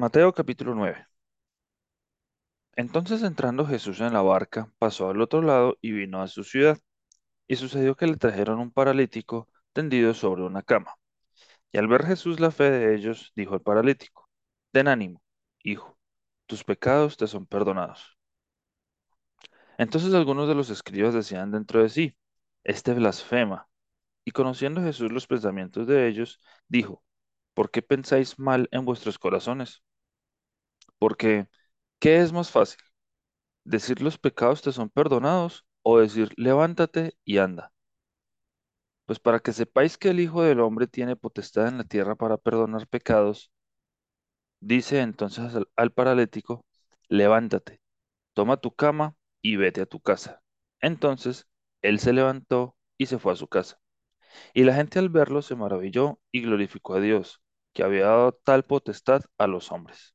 Mateo capítulo 9. Entonces entrando Jesús en la barca, pasó al otro lado y vino a su ciudad. Y sucedió que le trajeron un paralítico tendido sobre una cama. Y al ver Jesús la fe de ellos, dijo al paralítico, Ten ánimo, hijo, tus pecados te son perdonados. Entonces algunos de los escribas decían dentro de sí, Este blasfema. Y conociendo Jesús los pensamientos de ellos, dijo, ¿Por qué pensáis mal en vuestros corazones? Porque, ¿qué es más fácil? decir los pecados te son perdonados o decir levántate y anda. Pues para que sepáis que el Hijo del Hombre tiene potestad en la tierra para perdonar pecados, dice entonces al, al paralítico, levántate, toma tu cama y vete a tu casa. Entonces él se levantó y se fue a su casa. Y la gente al verlo se maravilló y glorificó a Dios, que había dado tal potestad a los hombres.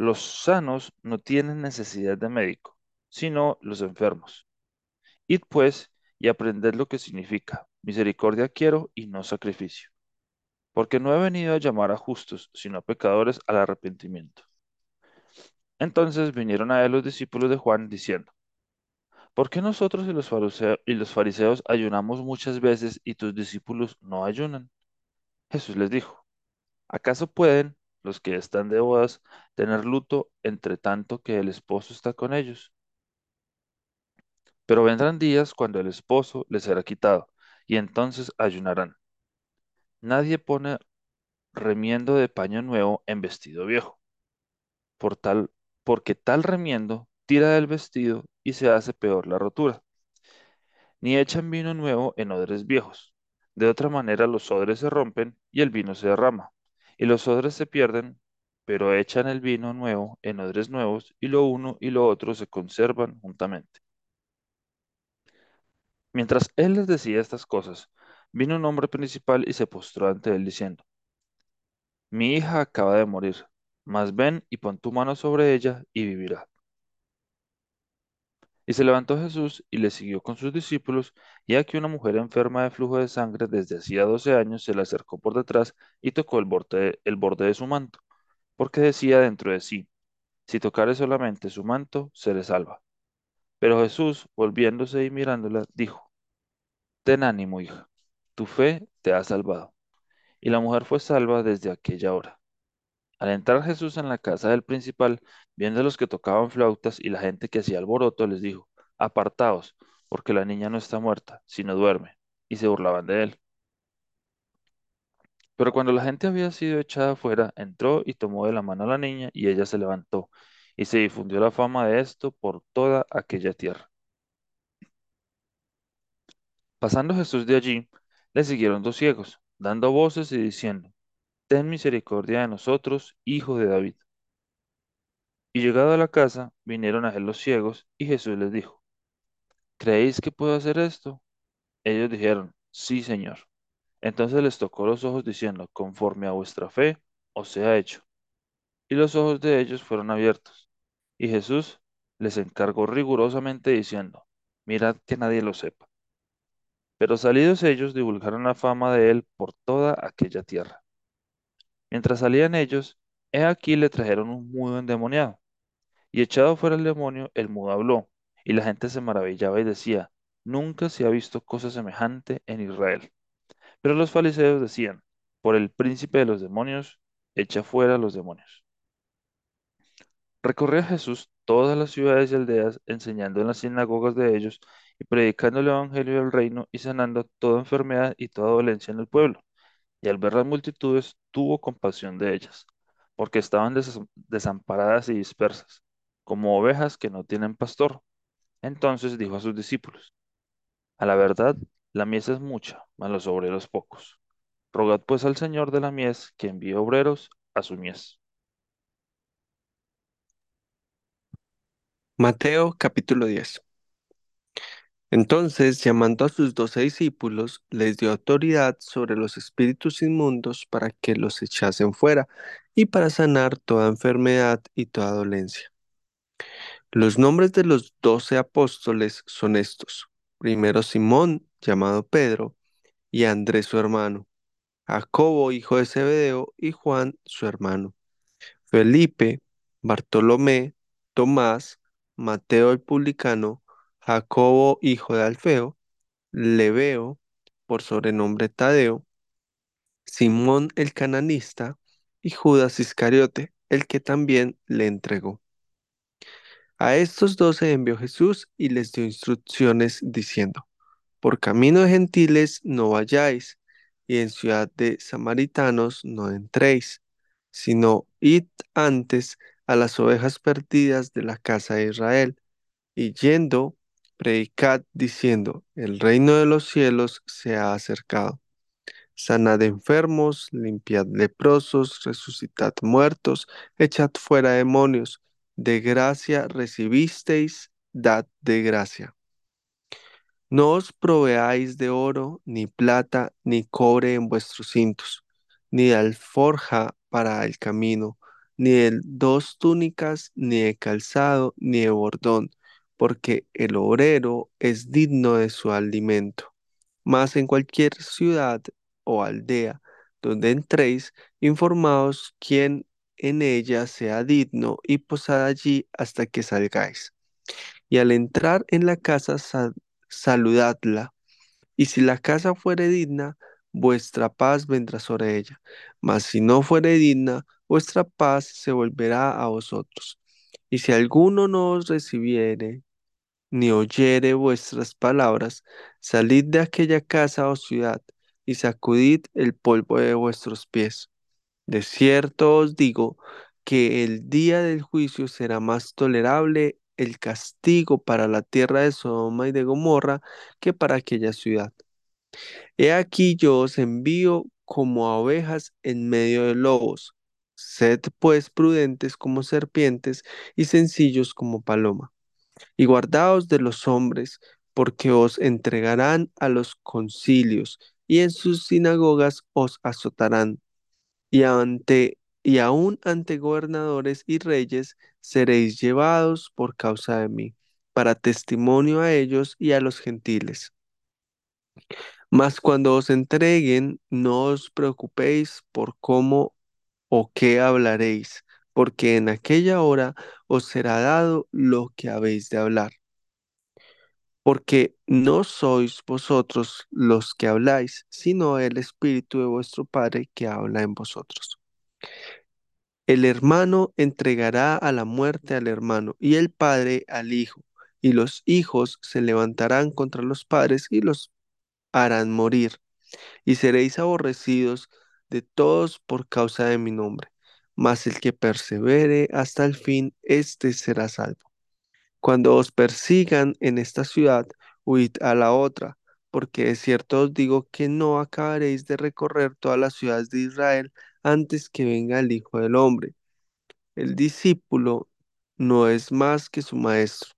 Los sanos no tienen necesidad de médico, sino los enfermos. Id pues y aprended lo que significa, misericordia quiero y no sacrificio, porque no he venido a llamar a justos, sino a pecadores al arrepentimiento. Entonces vinieron a él los discípulos de Juan diciendo, ¿por qué nosotros y los y los fariseos ayunamos muchas veces y tus discípulos no ayunan? Jesús les dijo, ¿acaso pueden los que están de bodas tener luto entre tanto que el esposo está con ellos? Pero vendrán días cuando el esposo les será quitado, y entonces ayunarán. Nadie pone remiendo de paño nuevo en vestido viejo, por tal, porque tal remiendo tira del vestido y se hace peor la rotura. Ni echan vino nuevo en odres viejos. De otra manera los odres se rompen y el vino se derrama, y los odres se pierden, pero echan el vino nuevo en odres nuevos, y lo uno y lo otro se conservan juntamente. Mientras él les decía estas cosas, vino un hombre principal y se postró ante él diciendo, Mi hija acaba de morir, mas ven y pon tu mano sobre ella y vivirá. Y se levantó Jesús y le siguió con sus discípulos, y aquí una mujer enferma de flujo de sangre desde hacía doce años se le acercó por detrás y tocó el borde, el borde de su manto, porque decía dentro de sí, si tocare solamente su manto, seré salva. Pero Jesús, volviéndose y mirándola, dijo, Ten ánimo, hija, tu fe te ha salvado. Y la mujer fue salva desde aquella hora. Al entrar Jesús en la casa del principal, viendo a los que tocaban flautas y la gente que hacía alboroto, les dijo, Apartaos, porque la niña no está muerta, sino duerme. Y se burlaban de él. Pero cuando la gente había sido echada afuera, entró y tomó de la mano a la niña, y ella se levantó, y se difundió la fama de esto por toda aquella tierra. Pasando Jesús de allí, le siguieron dos ciegos, dando voces y diciendo, Ten misericordia de nosotros, hijo de David. Y llegado a la casa, vinieron a él los ciegos, y Jesús les dijo, ¿Creéis que puedo hacer esto? Ellos dijeron, Sí, Señor. Entonces les tocó los ojos diciendo, Conforme a vuestra fe, os sea hecho. Y los ojos de ellos fueron abiertos. Y Jesús les encargó rigurosamente diciendo, Mirad que nadie lo sepa. Pero salidos ellos divulgaron la fama de él por toda aquella tierra. Mientras salían ellos, he aquí le trajeron un mudo endemoniado. Y echado fuera el demonio, el mudo habló, y la gente se maravillaba y decía, nunca se ha visto cosa semejante en Israel. Pero los fariseos decían, por el príncipe de los demonios, echa fuera los demonios. Recorría Jesús todas las ciudades y aldeas, enseñando en las sinagogas de ellos y predicando el evangelio del reino y sanando toda enfermedad y toda dolencia en el pueblo. Y al ver las multitudes, tuvo compasión de ellas, porque estaban des- desamparadas y dispersas, como ovejas que no tienen pastor. Entonces dijo a sus discípulos, A la verdad, la mies es mucha, mas los obreros pocos. Rogad pues al Señor de la mies que envíe obreros a su mies. Mateo capítulo 10. Entonces, llamando a sus doce discípulos, les dio autoridad sobre los espíritus inmundos para que los echasen fuera y para sanar toda enfermedad y toda dolencia. Los nombres de los doce apóstoles son estos. Primero Simón, llamado Pedro, y Andrés su hermano, Jacobo, hijo de Zebedeo, y Juan su hermano, Felipe, Bartolomé, Tomás, Mateo el publicano, Jacobo, hijo de Alfeo, Lebeo, por sobrenombre Tadeo, Simón el cananista, y Judas Iscariote, el que también le entregó. A estos doce envió Jesús y les dio instrucciones diciendo, Por camino de gentiles no vayáis, y en ciudad de samaritanos no entréis, sino id antes a las ovejas perdidas de la casa de Israel, y yendo, predicad diciendo, El reino de los cielos se ha acercado. Sanad enfermos, limpiad leprosos, resucitad muertos, echad fuera demonios. De gracia recibisteis, dad de gracia. No os proveáis de oro, ni plata, ni cobre en vuestros cintos, ni alforja para el camino, ni de dos túnicas, ni de calzado, ni de bordón, porque el obrero es digno de su alimento. Mas en cualquier ciudad o aldea donde entréis, informaos quién en ella sea digno y posad allí hasta que salgáis. Y al entrar en la casa, sa- saludadla. Y si la casa fuere digna, vuestra paz vendrá sobre ella. Mas si no fuere digna, vuestra paz se volverá a vosotros. Y si alguno no os recibiere, ni oyere vuestras palabras, salid de aquella casa o ciudad y sacudid el polvo de vuestros pies. De cierto os digo que el día del juicio será más tolerable el castigo para la tierra de Sodoma y de Gomorra que para aquella ciudad. He aquí yo os envío como a ovejas en medio de lobos. Sed pues prudentes como serpientes y sencillos como paloma y guardaos de los hombres, porque os entregarán a los concilios, y en sus sinagogas os azotarán, y ante y aun ante gobernadores y reyes seréis llevados por causa de mí, para testimonio a ellos y a los gentiles. Mas cuando os entreguen, no os preocupéis por cómo o qué hablaréis, porque en aquella hora os será dado lo que habéis de hablar porque no sois vosotros los que habláis, sino el Espíritu de vuestro Padre que habla en vosotros. El hermano entregará a la muerte al hermano y el padre al hijo, y los hijos se levantarán contra los padres y los harán morir, y seréis aborrecidos de todos por causa de mi nombre. Mas el que persevere hasta el fin, éste será salvo. Cuando os persigan en esta ciudad, huid a la otra, porque de cierto os digo que no acabaréis de recorrer todas las ciudades de Israel antes que venga el Hijo del Hombre. El discípulo no es más que su maestro,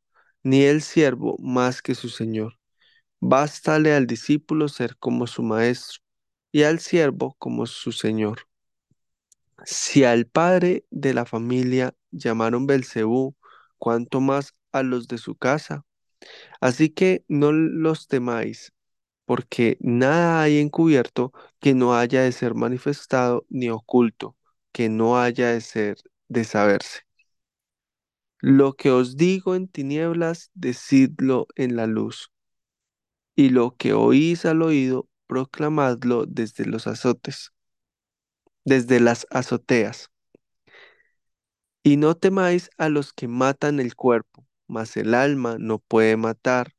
ni el siervo más que su señor. Bástale al discípulo ser como su maestro, y al siervo como su señor. Si al padre de la familia llamaron Belcebú, cuánto más a los de su casa. Así que no los temáis, porque nada hay encubierto que no haya de ser manifestado, ni oculto que no haya de ser de saberse. Lo que os digo en tinieblas, decidlo en la luz, y lo que oís al oído, proclamadlo desde los azotes, desde las azoteas. Y no temáis a los que matan el cuerpo, mas el alma no puede matar.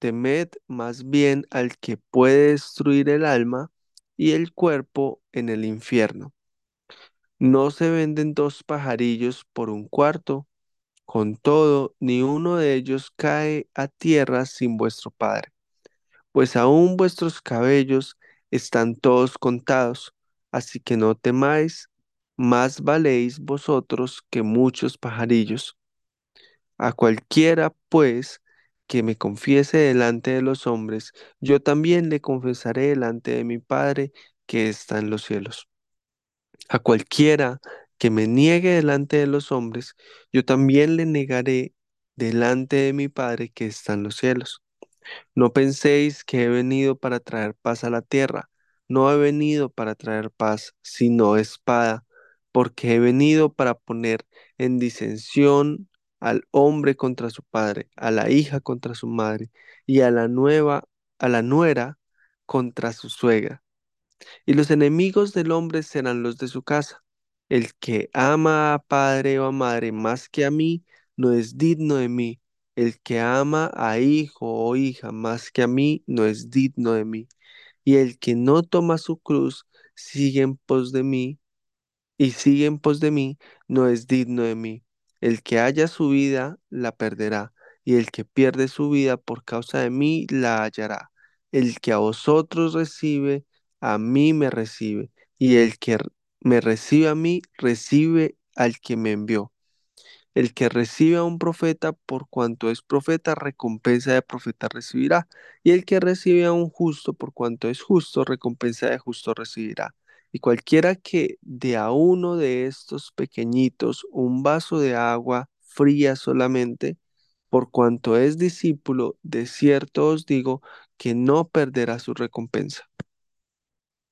Temed más bien al que puede destruir el alma y el cuerpo en el infierno. No se venden dos pajarillos por un cuarto, con todo, ni uno de ellos cae a tierra sin vuestro Padre, pues aún vuestros cabellos están todos contados, así que no temáis, más valéis vosotros que muchos pajarillos. A cualquiera, pues, que me confiese delante de los hombres, yo también le confesaré delante de mi Padre que está en los cielos. A cualquiera que me niegue delante de los hombres, yo también le negaré delante de mi Padre que está en los cielos. No penséis que he venido para traer paz a la tierra. No he venido para traer paz, sino espada, porque he venido para poner en disensión al hombre contra su padre, a la hija contra su madre, y a la nueva, a la nuera contra su suegra y los enemigos del hombre serán los de su casa. El que ama a padre o a madre más que a mí, no es digno de mí. El que ama a hijo o hija más que a mí, no es digno de mí. Y el que no toma su cruz, sigue en pos de mí, y sigue en pos de mí, no es digno de mí. El que haya su vida, la perderá, y el que pierde su vida por causa de mí, la hallará. El que a vosotros recibe, a mí me recibe, y el que me recibe a mí, recibe al que me envió. El que recibe a un profeta por cuanto es profeta, recompensa de profeta recibirá. Y el que recibe a un justo por cuanto es justo, recompensa de justo recibirá. Y cualquiera que de a uno de estos pequeñitos un vaso de agua fría solamente, por cuanto es discípulo, de cierto os digo que no perderá su recompensa.